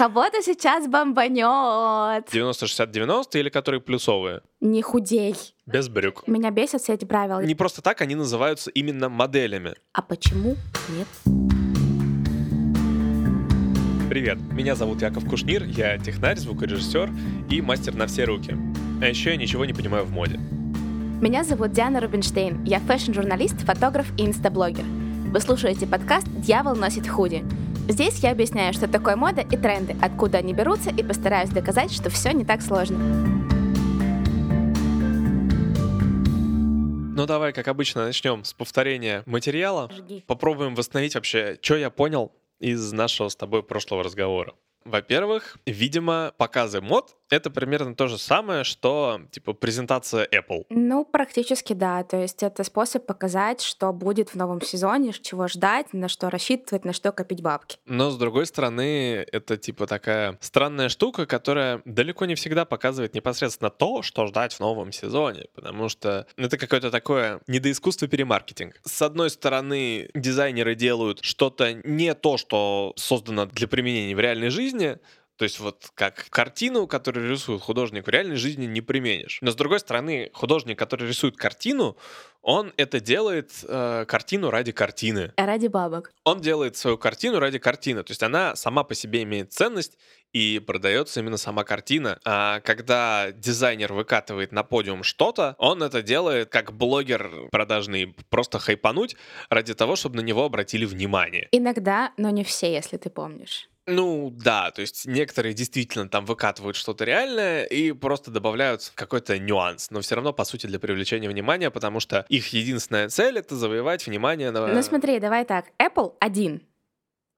Кого-то сейчас бомбанет. 90-60-90 или которые плюсовые? Не худей. Без брюк. Меня бесят все эти правила. Не просто так они называются именно моделями. А почему нет? Привет, меня зовут Яков Кушнир, я технарь, звукорежиссер и мастер на все руки. А еще я ничего не понимаю в моде. Меня зовут Диана Рубинштейн, я fashion-журналист, фотограф и инстаблогер. Вы слушаете подкаст «Дьявол носит худи». Здесь я объясняю, что такое мода и тренды, откуда они берутся, и постараюсь доказать, что все не так сложно. Ну давай, как обычно, начнем с повторения материала. Жги. Попробуем восстановить вообще, что я понял из нашего с тобой прошлого разговора. Во-первых, видимо, показы мод — это примерно то же самое, что, типа, презентация Apple. Ну, практически да. То есть это способ показать, что будет в новом сезоне, чего ждать, на что рассчитывать, на что копить бабки. Но, с другой стороны, это, типа, такая странная штука, которая далеко не всегда показывает непосредственно то, что ждать в новом сезоне, потому что это какое-то такое недоискусство перемаркетинг. С одной стороны, дизайнеры делают что-то не то, что создано для применения в реальной жизни, то есть вот как картину, которую рисует художник, в реальной жизни не применишь. Но с другой стороны, художник, который рисует картину, он это делает э, картину ради картины. Ради бабок. Он делает свою картину ради картины. То есть она сама по себе имеет ценность и продается именно сама картина. А когда дизайнер выкатывает на подиум что-то, он это делает как блогер продажный, просто хайпануть ради того, чтобы на него обратили внимание. Иногда, но не все, если ты помнишь. Ну да, то есть некоторые действительно там выкатывают что-то реальное и просто добавляют какой-то нюанс, но все равно по сути для привлечения внимания, потому что их единственная цель это завоевать внимание на Ну смотри, давай так. Apple один.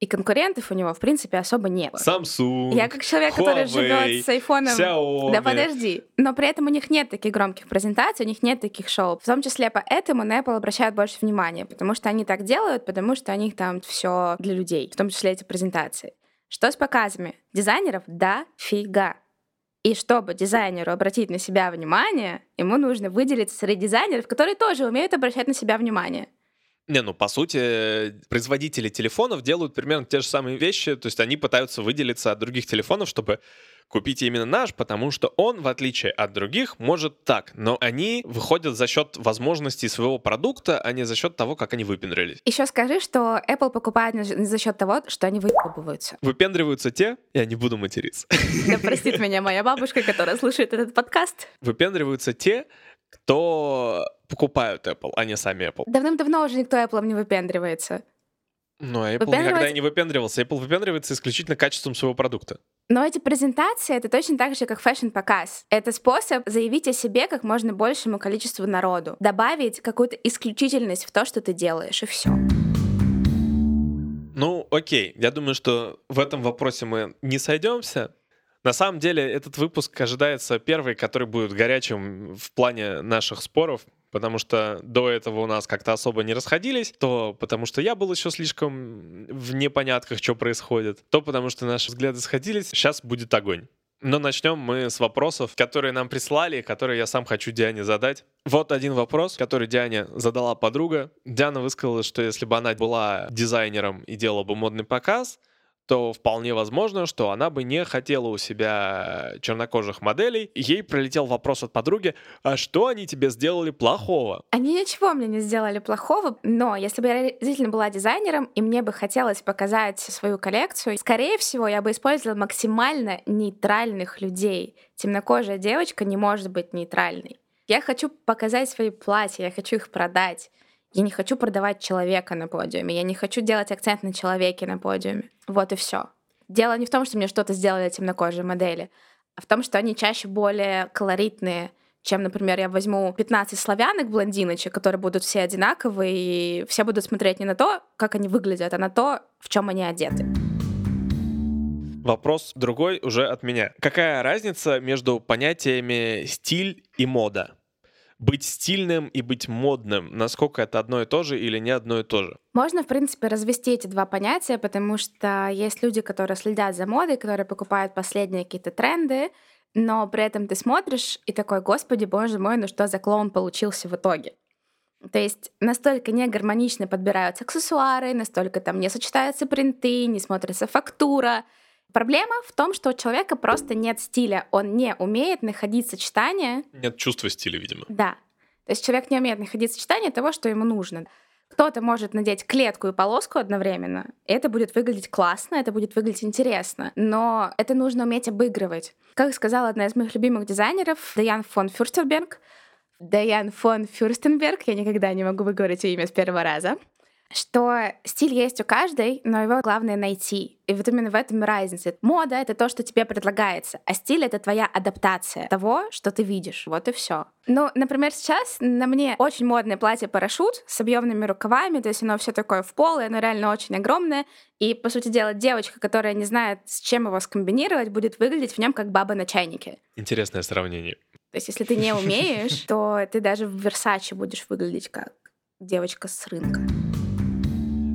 И конкурентов у него, в принципе, особо нет. Samsung, Я как человек, который Huawei, живет с айфоном. Xiaomi. Да подожди. Но при этом у них нет таких громких презентаций, у них нет таких шоу. В том числе поэтому на Apple обращают больше внимания, потому что они так делают, потому что у них там все для людей, в том числе эти презентации. Что с показами? Дизайнеров дофига. И чтобы дизайнеру обратить на себя внимание, ему нужно выделиться среди дизайнеров, которые тоже умеют обращать на себя внимание. Не, ну по сути, производители телефонов делают примерно те же самые вещи, то есть они пытаются выделиться от других телефонов, чтобы купить именно наш, потому что он, в отличие от других, может так, но они выходят за счет возможностей своего продукта, а не за счет того, как они выпендрились. Еще скажи, что Apple покупает не за счет того, что они выебываются. Выпендриваются те, я не буду материться, Да простит меня моя бабушка, которая слушает этот подкаст. выпендриваются те, кто покупают Apple, а не сами Apple. Давным-давно уже никто Apple не выпендривается. Но Apple Выпендривается- никогда не выпендривался. Apple выпендривается исключительно качеством своего продукта. Но эти презентации — это точно так же, как фэшн-показ. Это способ заявить о себе как можно большему количеству народу. Добавить какую-то исключительность в то, что ты делаешь, и все. Ну, окей. Я думаю, что в этом вопросе мы не сойдемся. На самом деле, этот выпуск ожидается первый, который будет горячим в плане наших споров, потому что до этого у нас как-то особо не расходились, то потому что я был еще слишком в непонятках, что происходит, то потому что наши взгляды сходились. Сейчас будет огонь. Но начнем мы с вопросов, которые нам прислали, которые я сам хочу Диане задать. Вот один вопрос, который Диане задала подруга. Диана высказала, что если бы она была дизайнером и делала бы модный показ, то вполне возможно, что она бы не хотела у себя чернокожих моделей. Ей прилетел вопрос от подруги, а что они тебе сделали плохого? Они ничего мне не сделали плохого, но если бы я действительно была дизайнером, и мне бы хотелось показать свою коллекцию, скорее всего, я бы использовала максимально нейтральных людей. Темнокожая девочка не может быть нейтральной. Я хочу показать свои платья, я хочу их продать. Я не хочу продавать человека на подиуме, я не хочу делать акцент на человеке на подиуме. Вот и все. Дело не в том, что мне что-то сделали темнокожие модели, а в том, что они чаще более колоритные, чем, например, я возьму 15 славянок блондиночек, которые будут все одинаковые, и все будут смотреть не на то, как они выглядят, а на то, в чем они одеты. Вопрос другой уже от меня. Какая разница между понятиями стиль и мода? Быть стильным и быть модным, насколько это одно и то же или не одно и то же? Можно, в принципе, развести эти два понятия, потому что есть люди, которые следят за модой, которые покупают последние какие-то тренды, но при этом ты смотришь и такой, господи, боже мой, ну что за клоун получился в итоге? То есть настолько не гармонично подбираются аксессуары, настолько там не сочетаются принты, не смотрится фактура. Проблема в том, что у человека просто нет стиля, он не умеет находить сочетание. Нет чувства стиля, видимо. Да. То есть человек не умеет находить сочетание того, что ему нужно. Кто-то может надеть клетку и полоску одновременно, и это будет выглядеть классно, это будет выглядеть интересно, но это нужно уметь обыгрывать. Как сказала одна из моих любимых дизайнеров, Даян фон Фюрстерберг, Даян фон Фюрстенберг, я никогда не могу выговорить ее имя с первого раза, что стиль есть у каждой, но его главное найти. И вот именно в этом разница. Мода — это то, что тебе предлагается, а стиль — это твоя адаптация того, что ты видишь. Вот и все. Ну, например, сейчас на мне очень модное платье-парашют с объемными рукавами, то есть оно все такое в пол, и оно реально очень огромное. И, по сути дела, девочка, которая не знает, с чем его скомбинировать, будет выглядеть в нем как баба на чайнике. Интересное сравнение. То есть, если ты не умеешь, то ты даже в Версаче будешь выглядеть как девочка с рынка.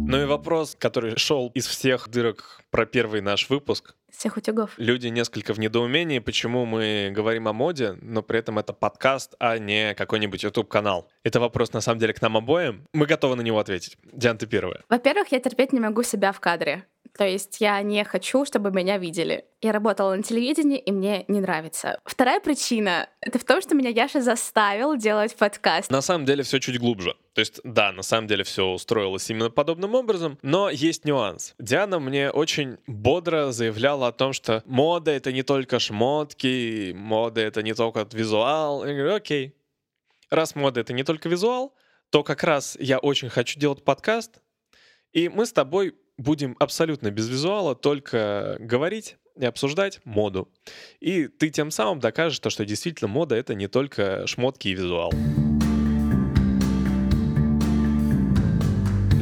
Ну и вопрос, который шел из всех дырок про первый наш выпуск. Всех утюгов. Люди несколько в недоумении, почему мы говорим о моде, но при этом это подкаст, а не какой-нибудь YouTube-канал. Это вопрос, на самом деле, к нам обоим. Мы готовы на него ответить. Диан, ты первая. Во-первых, я терпеть не могу себя в кадре. То есть я не хочу, чтобы меня видели. Я работала на телевидении, и мне не нравится. Вторая причина — это в том, что меня Яша заставил делать подкаст. На самом деле все чуть глубже. То есть, да, на самом деле все устроилось именно подобным образом, но есть нюанс. Диана мне очень бодро заявляла о том, что мода — это не только шмотки, мода — это не только визуал. Я говорю, окей, раз мода — это не только визуал, то как раз я очень хочу делать подкаст, и мы с тобой будем абсолютно без визуала, только говорить и обсуждать моду. И ты тем самым докажешь, то, что действительно мода — это не только шмотки и визуал.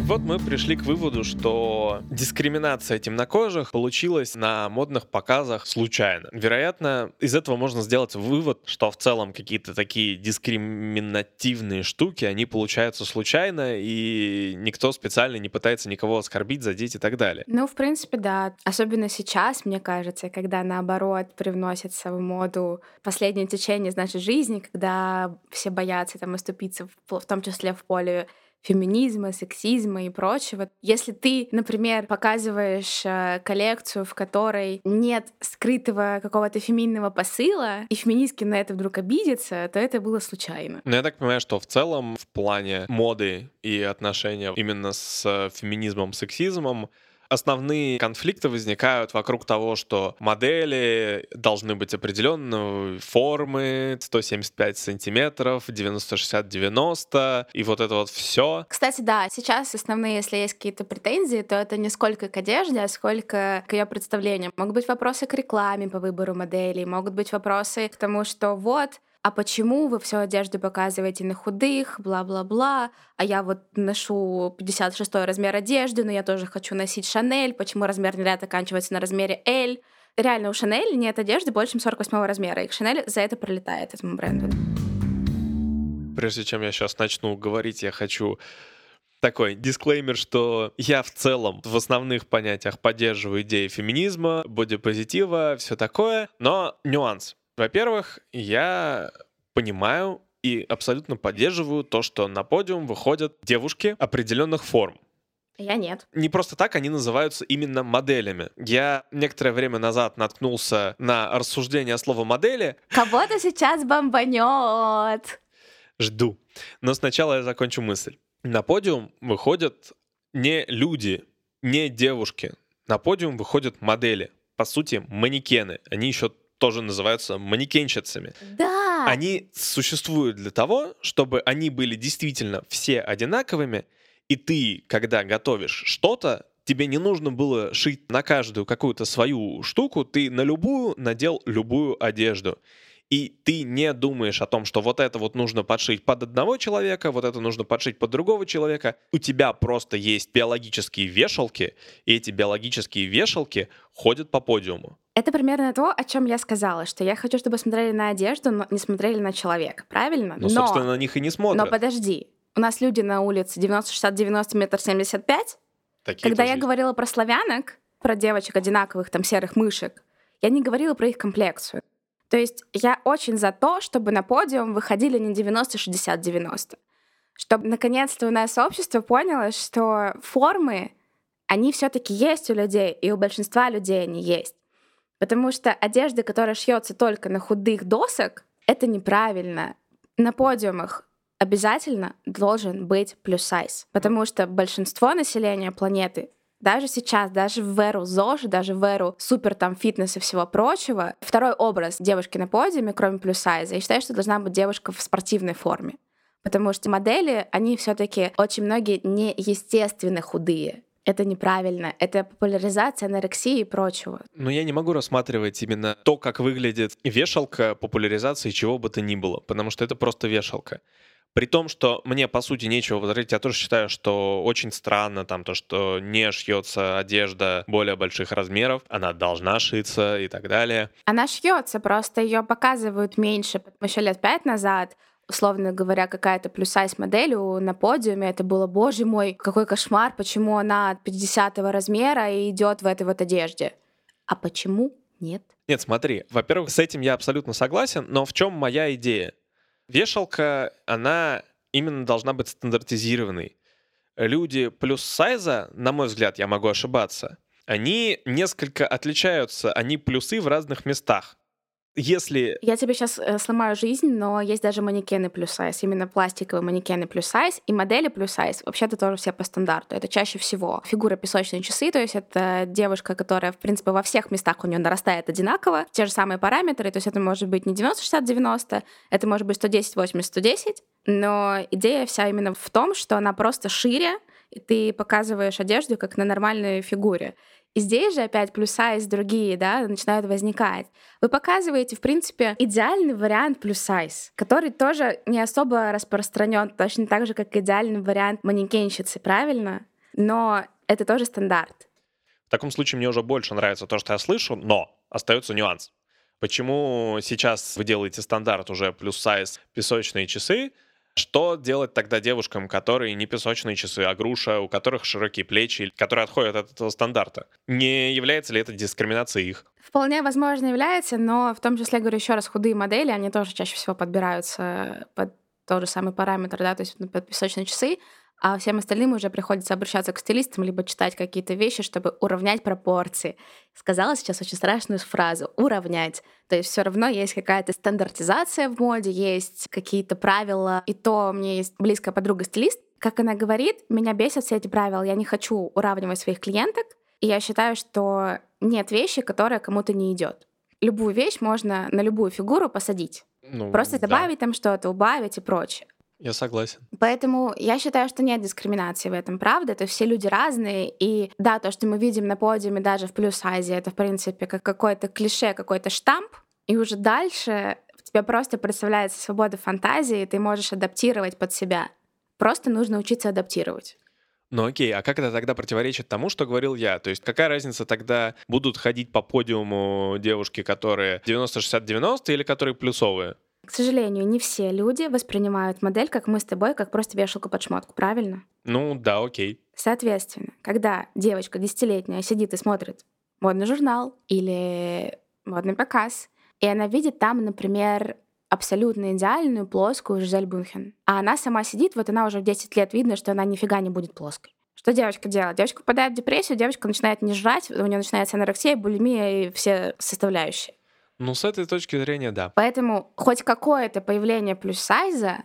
Вот мы пришли к выводу, что дискриминация темнокожих получилась на модных показах случайно. Вероятно, из этого можно сделать вывод, что в целом какие-то такие дискриминативные штуки, они получаются случайно, и никто специально не пытается никого оскорбить, задеть и так далее. Ну, в принципе, да. Особенно сейчас, мне кажется, когда наоборот привносится в моду последнее течение, значит, жизни, когда все боятся там оступиться, в, том числе в поле феминизма, сексизма и прочего. Если ты, например, показываешь э, коллекцию, в которой нет скрытого какого-то феминного посыла, и феминистки на это вдруг обидятся, то это было случайно. Но я так понимаю, что в целом в плане моды и отношения именно с э, феминизмом, сексизмом Основные конфликты возникают вокруг того, что модели должны быть определенной формы, 175 сантиметров, 90-60-90, и вот это вот все. Кстати, да, сейчас основные, если есть какие-то претензии, то это не сколько к одежде, а сколько к ее представлениям. Могут быть вопросы к рекламе по выбору моделей, могут быть вопросы к тому, что вот а почему вы всю одежду показываете на худых, бла-бла-бла, а я вот ношу 56 размер одежды, но я тоже хочу носить Шанель, почему размерный ряд оканчивается на размере L. Реально, у Шанель нет одежды больше, чем 48 размера, и Шанель за это пролетает этому бренду. Прежде чем я сейчас начну говорить, я хочу такой дисклеймер, что я в целом в основных понятиях поддерживаю идеи феминизма, бодипозитива, все такое, но нюанс. Во-первых, я понимаю и абсолютно поддерживаю то, что на подиум выходят девушки определенных форм. Я нет. Не просто так они называются именно моделями. Я некоторое время назад наткнулся на рассуждение слова модели. Кого-то сейчас бомбанет. Жду. Но сначала я закончу мысль. На подиум выходят не люди, не девушки. На подиум выходят модели. По сути, манекены. Они еще тоже называются манекенщицами. Да. Они существуют для того, чтобы они были действительно все одинаковыми, и ты, когда готовишь что-то, тебе не нужно было шить на каждую какую-то свою штуку, ты на любую надел любую одежду и ты не думаешь о том, что вот это вот нужно подшить под одного человека, вот это нужно подшить под другого человека. У тебя просто есть биологические вешалки, и эти биологические вешалки ходят по подиуму. Это примерно то, о чем я сказала, что я хочу, чтобы смотрели на одежду, но не смотрели на человека, правильно? Ну, но, собственно, на них и не смотрят. Но подожди, у нас люди на улице 90, 60, 90, метр 75. Такие Когда я есть. говорила про славянок, про девочек одинаковых, там, серых мышек, я не говорила про их комплекцию. То есть я очень за то, чтобы на подиум выходили не 90-60-90. Чтобы наконец-то у нас общество поняло, что формы, они все таки есть у людей, и у большинства людей они есть. Потому что одежда, которая шьется только на худых досок, это неправильно. На подиумах обязательно должен быть плюс сайз, потому что большинство населения планеты даже сейчас, даже в эру ЗОЖ, даже в эру супер там фитнес и всего прочего, второй образ девушки на подиуме, кроме плюс сайза, я считаю, что должна быть девушка в спортивной форме. Потому что модели, они все таки очень многие неестественно худые. Это неправильно. Это популяризация анорексии и прочего. Но я не могу рассматривать именно то, как выглядит вешалка популяризации чего бы то ни было, потому что это просто вешалка. При том, что мне, по сути, нечего возразить, я тоже считаю, что очень странно там то, что не шьется одежда более больших размеров, она должна шиться и так далее. Она шьется, просто ее показывают меньше. Еще лет пять назад условно говоря, какая-то плюс-сайз модель на подиуме, это было, боже мой, какой кошмар, почему она от 50 размера и идет в этой вот одежде. А почему нет? Нет, смотри, во-первых, с этим я абсолютно согласен, но в чем моя идея? Вешалка, она именно должна быть стандартизированной. Люди плюс сайза, на мой взгляд, я могу ошибаться, они несколько отличаются, они плюсы в разных местах если... Я тебе сейчас э, сломаю жизнь, но есть даже манекены плюс сайз, именно пластиковые манекены плюс сайз и модели плюс сайз. Вообще-то тоже все по стандарту. Это чаще всего фигура песочные часы, то есть это девушка, которая, в принципе, во всех местах у нее нарастает одинаково, те же самые параметры, то есть это может быть не 90-60-90, это может быть 110-80-110, но идея вся именно в том, что она просто шире, и ты показываешь одежду как на нормальной фигуре. И здесь же опять плюс-сайз другие, да, начинают возникать. Вы показываете, в принципе, идеальный вариант плюс-сайз, который тоже не особо распространен, точно так же, как идеальный вариант манекенщицы, правильно? Но это тоже стандарт. В таком случае мне уже больше нравится то, что я слышу, но остается нюанс. Почему сейчас вы делаете стандарт уже плюс-сайз песочные часы, что делать тогда девушкам, которые не песочные часы, а груша, у которых широкие плечи, которые отходят от этого стандарта? Не является ли это дискриминацией их? Вполне возможно является, но в том числе, говорю еще раз, худые модели, они тоже чаще всего подбираются под тот же самый параметр, да, то есть под песочные часы, а всем остальным уже приходится обращаться к стилистам, либо читать какие-то вещи, чтобы уравнять пропорции. Сказала сейчас очень страшную фразу «уравнять». То есть все равно есть какая-то стандартизация в моде, есть какие-то правила. И то меня есть близкая подруга-стилист, как она говорит, меня бесят все эти правила. Я не хочу уравнивать своих клиенток, и я считаю, что нет вещи, которая кому-то не идет. Любую вещь можно на любую фигуру посадить. Ну, Просто добавить да. там что-то, убавить и прочее. Я согласен. Поэтому я считаю, что нет дискриминации в этом, правда? То есть все люди разные, и да, то, что мы видим на подиуме даже в плюс-сайзе, это, в принципе, как какое-то клише, какой-то штамп, и уже дальше у тебя просто представляется свобода фантазии, и ты можешь адаптировать под себя. Просто нужно учиться адаптировать. Ну окей, а как это тогда противоречит тому, что говорил я? То есть какая разница тогда, будут ходить по подиуму девушки, которые 90-60-90 или которые плюсовые? К сожалению, не все люди воспринимают модель, как мы с тобой, как просто вешалку под шмотку, правильно? Ну да, окей. Соответственно, когда девочка десятилетняя сидит и смотрит модный журнал или модный показ, и она видит там, например, абсолютно идеальную плоскую Жизель Бунхен. А она сама сидит, вот она уже в 10 лет видно, что она нифига не будет плоской. Что девочка делает? Девочка попадает в депрессию, девочка начинает не жрать, у нее начинается анорексия, булимия и все составляющие. Ну, с этой точки зрения, да. Поэтому хоть какое-то появление плюс сайза,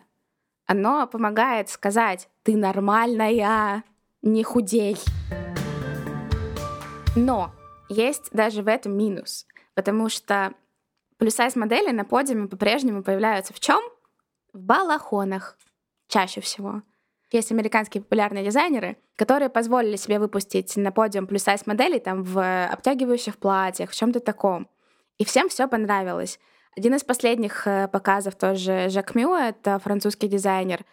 оно помогает сказать, ты нормальная, не худей. Но есть даже в этом минус, потому что плюс-сайз модели на подиуме по-прежнему появляются в чем? В балахонах чаще всего. Есть американские популярные дизайнеры, которые позволили себе выпустить на подиум плюс-сайз модели там в обтягивающих платьях, в чем-то таком. И всем все понравилось. Один из последних э, показов тоже Жак Мю, это французский дизайнер,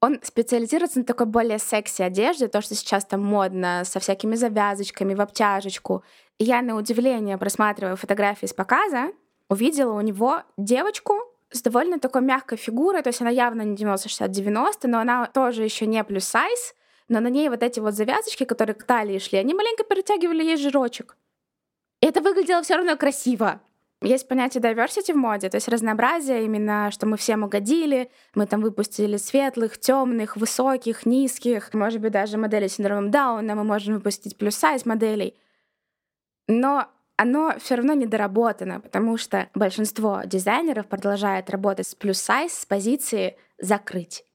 он специализируется на такой более секси одежде, то, что сейчас там модно, со всякими завязочками, в обтяжечку. И я на удивление, просматривая фотографии с показа, увидела у него девочку с довольно такой мягкой фигурой, то есть она явно не 90-60-90, но она тоже еще не плюс сайз, но на ней вот эти вот завязочки, которые к талии шли, они маленько перетягивали ей жирочек. Это выглядело все равно красиво. Есть понятие diversity в моде, то есть разнообразие именно, что мы всем угодили, мы там выпустили светлых, темных, высоких, низких, может быть, даже модели с синдромом Дауна, мы можем выпустить плюс-сайз моделей. Но оно все равно недоработано, потому что большинство дизайнеров продолжает работать с плюс-сайз с позиции «закрыть».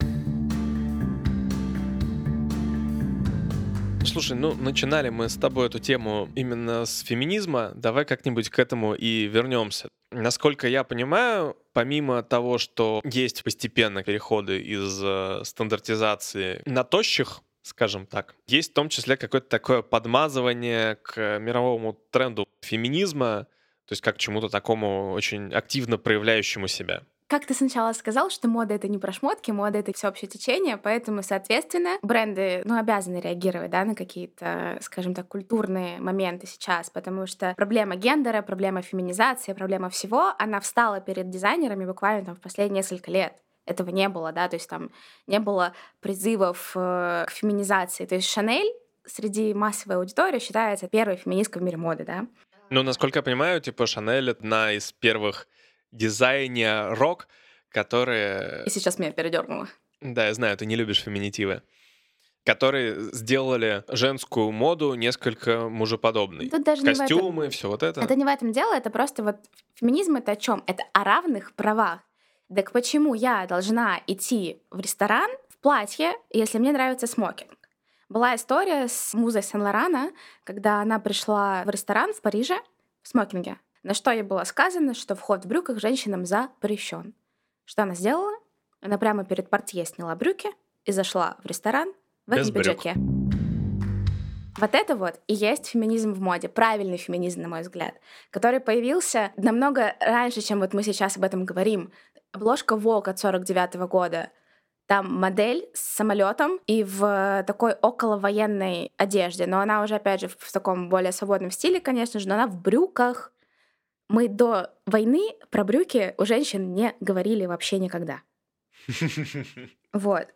Слушай, ну начинали мы с тобой эту тему именно с феминизма. Давай как-нибудь к этому и вернемся. Насколько я понимаю, помимо того, что есть постепенно переходы из э, стандартизации на тощих, скажем так, есть в том числе какое-то такое подмазывание к мировому тренду феминизма, то есть как к чему-то такому очень активно проявляющему себя. Как ты сначала сказал, что мода это не про шмотки, мода это всеобщее течение, поэтому, соответственно, бренды, ну, обязаны реагировать, да, на какие-то, скажем так, культурные моменты сейчас, потому что проблема гендера, проблема феминизации, проблема всего, она встала перед дизайнерами буквально там в последние несколько лет этого не было, да, то есть там не было призывов э, к феминизации. То есть Шанель среди массовой аудитории считается первой феминисткой в мире моды, да. Ну, насколько я понимаю, типа Шанель — одна из первых дизайнерок, которые... И сейчас меня передернуло. Да, я знаю, ты не любишь феминитивы которые сделали женскую моду несколько мужеподобной. Тут даже Костюмы, этом... все вот это. Это не в этом дело, это просто вот феминизм это о чем? Это о равных правах. Так почему я должна идти в ресторан в платье, если мне нравится смокинг? Была история с музой Сен-Лорана, когда она пришла в ресторан в Париже в смокинге, на что ей было сказано, что вход в брюках женщинам запрещен. Что она сделала? Она прямо перед портье сняла брюки и зашла в ресторан в этом пиджаке. Вот это вот и есть феминизм в моде, правильный феминизм, на мой взгляд, который появился намного раньше, чем вот мы сейчас об этом говорим. Обложка Vogue от 49 -го года. Там модель с самолетом и в такой околовоенной одежде. Но она уже, опять же, в таком более свободном стиле, конечно же, но она в брюках. Мы до войны про брюки у женщин не говорили вообще никогда. Вот.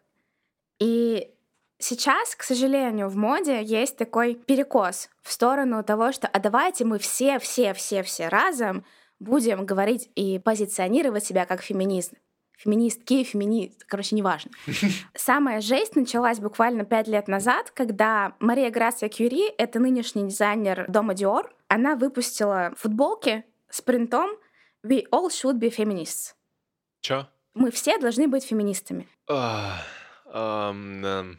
И сейчас, к сожалению, в моде есть такой перекос в сторону того, что а давайте мы все, все, все, все разом будем говорить и позиционировать себя как феминист. Феминистки, феминист, короче, неважно. Самая жесть началась буквально пять лет назад, когда Мария Грация Кюри, это нынешний дизайнер дома Dior, она выпустила футболки с принтом «We all should be feminists». Чё? Мы все должны быть феминистами. Uh, um, um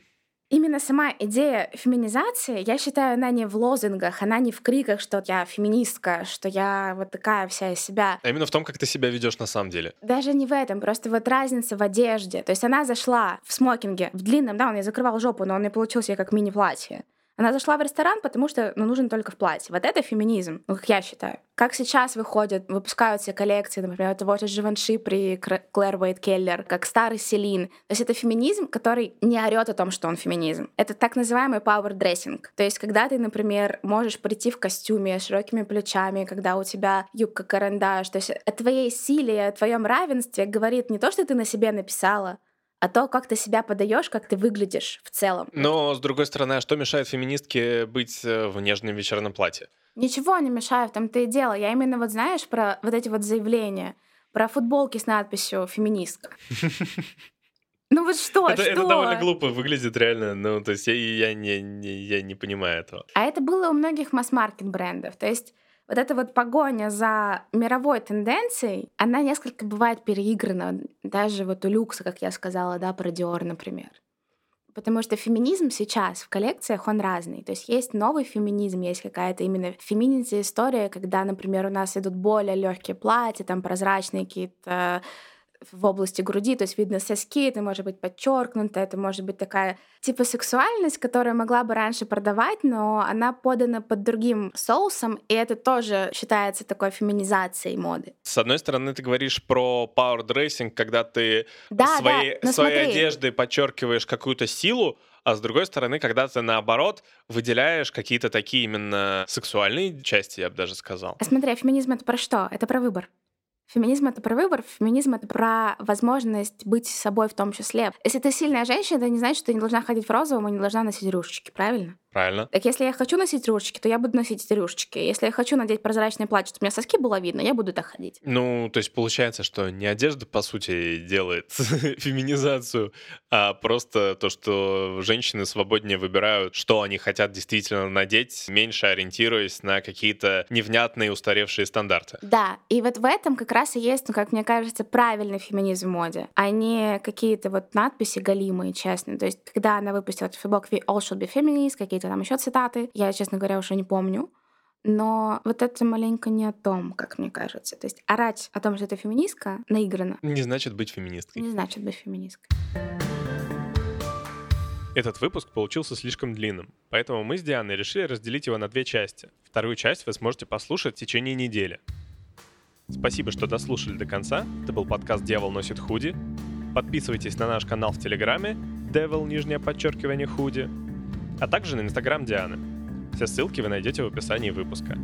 именно сама идея феминизации, я считаю, она не в лозунгах, она не в криках, что я феминистка, что я вот такая вся из себя. А именно в том, как ты себя ведешь на самом деле. Даже не в этом, просто вот разница в одежде. То есть она зашла в смокинге, в длинном, да, он ей закрывал жопу, но он не получился как мини-платье. Она зашла в ресторан, потому что ну, нужен только в платье. Вот это феминизм, ну, как я считаю. Как сейчас выходят, выпускаются коллекции, например, того же Живанши при Клэр Уэйт Келлер, как старый Селин. То есть это феминизм, который не орет о том, что он феминизм. Это так называемый power dressing. То есть когда ты, например, можешь прийти в костюме с широкими плечами, когда у тебя юбка-карандаш, то есть о твоей силе, о твоем равенстве говорит не то, что ты на себе написала, а то, как ты себя подаешь, как ты выглядишь в целом. Но, с другой стороны, а что мешает феминистке быть э, в нежном вечерном платье? Ничего не мешает, там то и дело. Я именно вот, знаешь, про вот эти вот заявления, про футболки с надписью «феминистка». Ну вот что, это, что? Это довольно глупо выглядит реально, ну то есть я, я, не, не, я не понимаю этого. А это было у многих масс-маркет брендов, то есть вот эта вот погоня за мировой тенденцией, она несколько бывает переиграна, даже вот у люкса, как я сказала, да, про Dior, например. Потому что феминизм сейчас в коллекциях, он разный. То есть есть новый феминизм, есть какая-то именно феминизм история, когда, например, у нас идут более легкие платья, там прозрачные какие-то в области груди, то есть видно соски, это может быть подчеркнуто, это может быть такая типа сексуальность, которая могла бы раньше продавать, но она подана под другим соусом, и это тоже считается такой феминизацией моды. С одной стороны, ты говоришь про power dressing, когда ты да, своей, да, своей одеждой подчеркиваешь какую-то силу, а с другой стороны, когда ты наоборот выделяешь какие-то такие именно сексуальные части, я бы даже сказал. А смотри, а феминизм это про что? Это про выбор. Феминизм — это про выбор, феминизм — это про возможность быть собой в том числе. Если ты сильная женщина, это не значит, что ты не должна ходить в розовом и не должна носить рюшечки, правильно? Правильно. Так если я хочу носить рюшечки, то я буду носить рюшечки. Если я хочу надеть прозрачное платье, чтобы у меня соски было видно, я буду так ходить. Ну, то есть получается, что не одежда, по сути, делает феминизацию, а просто то, что женщины свободнее выбирают, что они хотят действительно надеть, меньше ориентируясь на какие-то невнятные устаревшие стандарты. Да, и вот в этом как раз и есть, ну, как мне кажется, правильный феминизм в моде, а не какие-то вот надписи галимые, честно. То есть, когда она выпустила футболку «We all should be feminists», какие-то там еще цитаты, я, честно говоря, уже не помню, но вот это маленько не о том, как мне кажется. То есть орать о том, что это феминистка, наиграно. Не значит быть феминисткой. Не значит быть феминисткой. Этот выпуск получился слишком длинным, поэтому мы с Дианой решили разделить его на две части. Вторую часть вы сможете послушать в течение недели. Спасибо, что дослушали до конца. Это был подкаст «Дьявол носит худи». Подписывайтесь на наш канал в Телеграме Devil, нижнее подчеркивание, худи, а также на Инстаграм Дианы. Все ссылки вы найдете в описании выпуска.